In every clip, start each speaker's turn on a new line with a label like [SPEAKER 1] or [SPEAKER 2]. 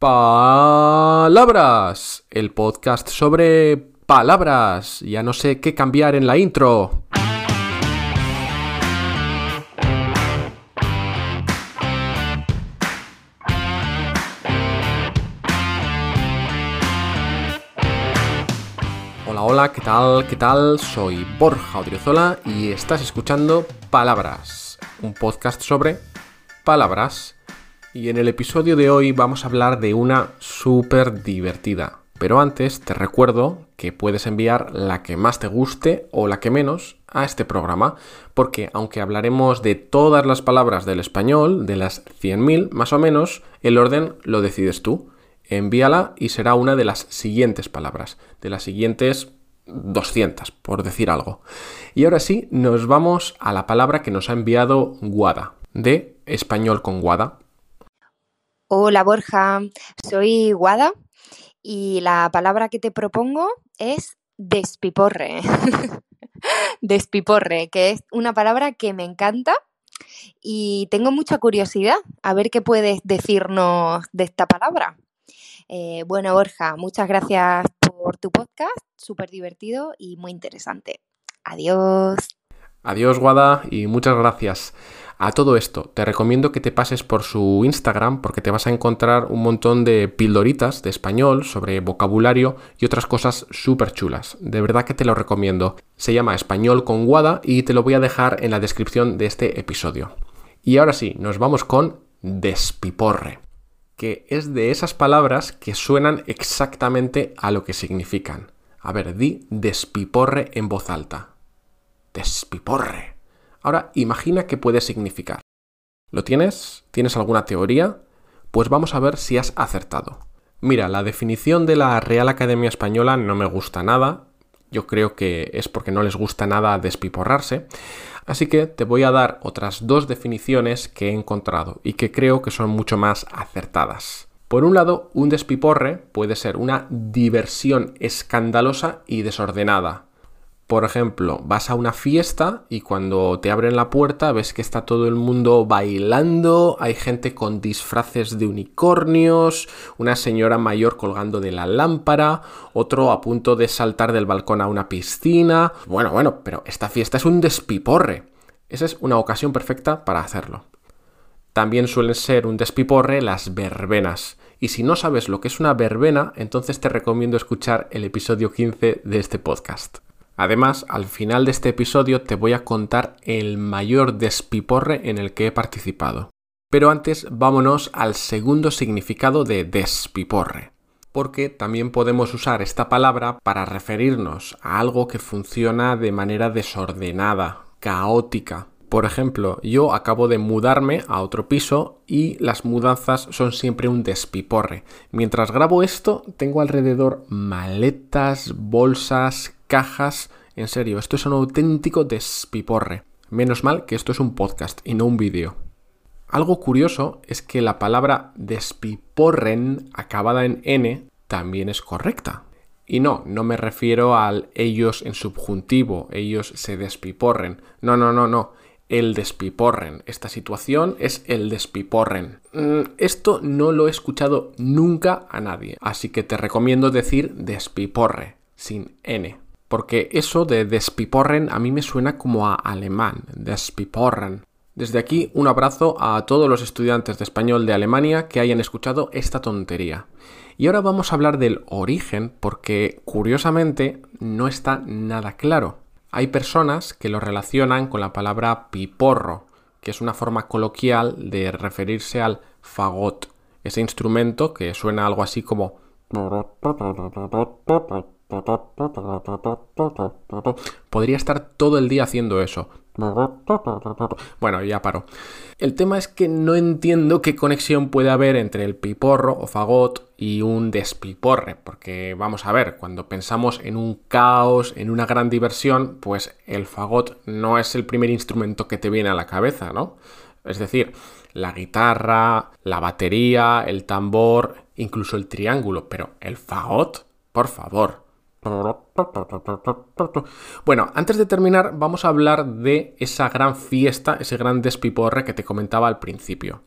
[SPEAKER 1] Palabras, el podcast sobre palabras. Ya no sé qué cambiar en la intro. Hola, hola, ¿qué tal? ¿Qué tal? Soy Borja Odriozola y estás escuchando Palabras, un podcast sobre palabras. Y en el episodio de hoy vamos a hablar de una súper divertida. Pero antes te recuerdo que puedes enviar la que más te guste o la que menos a este programa, porque aunque hablaremos de todas las palabras del español, de las 100.000 más o menos, el orden lo decides tú. Envíala y será una de las siguientes palabras, de las siguientes 200, por decir algo. Y ahora sí, nos vamos a la palabra que nos ha enviado Guada, de español con Guada.
[SPEAKER 2] Hola Borja, soy Guada y la palabra que te propongo es despiporre. despiporre, que es una palabra que me encanta y tengo mucha curiosidad a ver qué puedes decirnos de esta palabra. Eh, bueno, Borja, muchas gracias por tu podcast, súper divertido y muy interesante. Adiós.
[SPEAKER 1] Adiós, Guada, y muchas gracias. A todo esto, te recomiendo que te pases por su Instagram porque te vas a encontrar un montón de pildoritas de español sobre vocabulario y otras cosas súper chulas. De verdad que te lo recomiendo. Se llama Español con Guada y te lo voy a dejar en la descripción de este episodio. Y ahora sí, nos vamos con despiporre que es de esas palabras que suenan exactamente a lo que significan. A ver, di despiporre en voz alta. Despiporre. Ahora imagina qué puede significar. ¿Lo tienes? ¿Tienes alguna teoría? Pues vamos a ver si has acertado. Mira, la definición de la Real Academia Española no me gusta nada. Yo creo que es porque no les gusta nada despiporrarse. Así que te voy a dar otras dos definiciones que he encontrado y que creo que son mucho más acertadas. Por un lado, un despiporre puede ser una diversión escandalosa y desordenada, por ejemplo, vas a una fiesta y cuando te abren la puerta ves que está todo el mundo bailando, hay gente con disfraces de unicornios, una señora mayor colgando de la lámpara, otro a punto de saltar del balcón a una piscina. Bueno, bueno, pero esta fiesta es un despiporre. Esa es una ocasión perfecta para hacerlo. También suelen ser un despiporre las verbenas. Y si no sabes lo que es una verbena, entonces te recomiendo escuchar el episodio 15 de este podcast. Además, al final de este episodio te voy a contar el mayor despiporre en el que he participado. Pero antes vámonos al segundo significado de despiporre, porque también podemos usar esta palabra para referirnos a algo que funciona de manera desordenada, caótica. Por ejemplo, yo acabo de mudarme a otro piso y las mudanzas son siempre un despiporre. Mientras grabo esto, tengo alrededor maletas, bolsas, cajas. En serio, esto es un auténtico despiporre. Menos mal que esto es un podcast y no un vídeo. Algo curioso es que la palabra despiporren acabada en n también es correcta. Y no, no me refiero al ellos en subjuntivo, ellos se despiporren. No, no, no, no. El despiporren. Esta situación es el despiporren. Mm, esto no lo he escuchado nunca a nadie, así que te recomiendo decir despiporre, sin n. Porque eso de despiporren a mí me suena como a alemán, despiporren. Desde aquí un abrazo a todos los estudiantes de español de Alemania que hayan escuchado esta tontería. Y ahora vamos a hablar del origen porque curiosamente no está nada claro. Hay personas que lo relacionan con la palabra piporro, que es una forma coloquial de referirse al fagot, ese instrumento que suena algo así como Podría estar todo el día haciendo eso. Bueno, ya paro. El tema es que no entiendo qué conexión puede haber entre el piporro o fagot y un despiporre, porque vamos a ver, cuando pensamos en un caos, en una gran diversión, pues el fagot no es el primer instrumento que te viene a la cabeza, ¿no? Es decir, la guitarra, la batería, el tambor, incluso el triángulo, pero el fagot, por favor, bueno, antes de terminar, vamos a hablar de esa gran fiesta, ese gran despiporre que te comentaba al principio.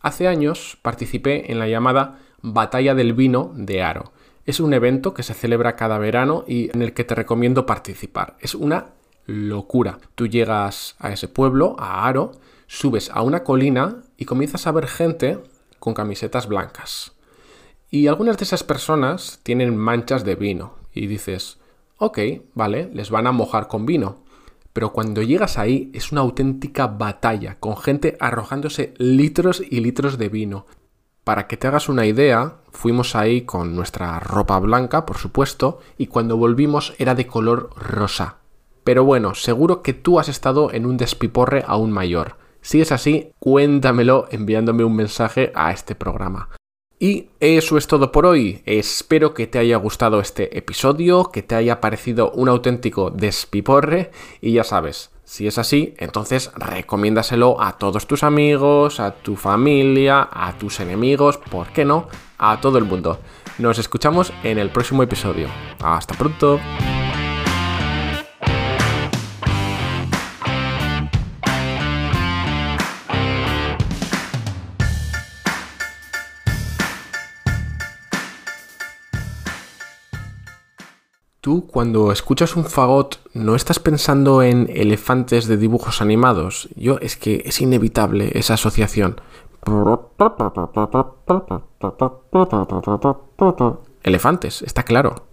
[SPEAKER 1] Hace años participé en la llamada Batalla del Vino de Aro. Es un evento que se celebra cada verano y en el que te recomiendo participar. Es una locura. Tú llegas a ese pueblo, a Aro, subes a una colina y comienzas a ver gente con camisetas blancas. Y algunas de esas personas tienen manchas de vino. Y dices, ok, vale, les van a mojar con vino. Pero cuando llegas ahí es una auténtica batalla, con gente arrojándose litros y litros de vino. Para que te hagas una idea, fuimos ahí con nuestra ropa blanca, por supuesto, y cuando volvimos era de color rosa. Pero bueno, seguro que tú has estado en un despiporre aún mayor. Si es así, cuéntamelo enviándome un mensaje a este programa. Y eso es todo por hoy. Espero que te haya gustado este episodio, que te haya parecido un auténtico despiporre y ya sabes, si es así, entonces recomiéndaselo a todos tus amigos, a tu familia, a tus enemigos, ¿por qué no? A todo el mundo. Nos escuchamos en el próximo episodio. Hasta pronto. Tú cuando escuchas un fagot no estás pensando en elefantes de dibujos animados. Yo es que es inevitable esa asociación. Elefantes, está claro.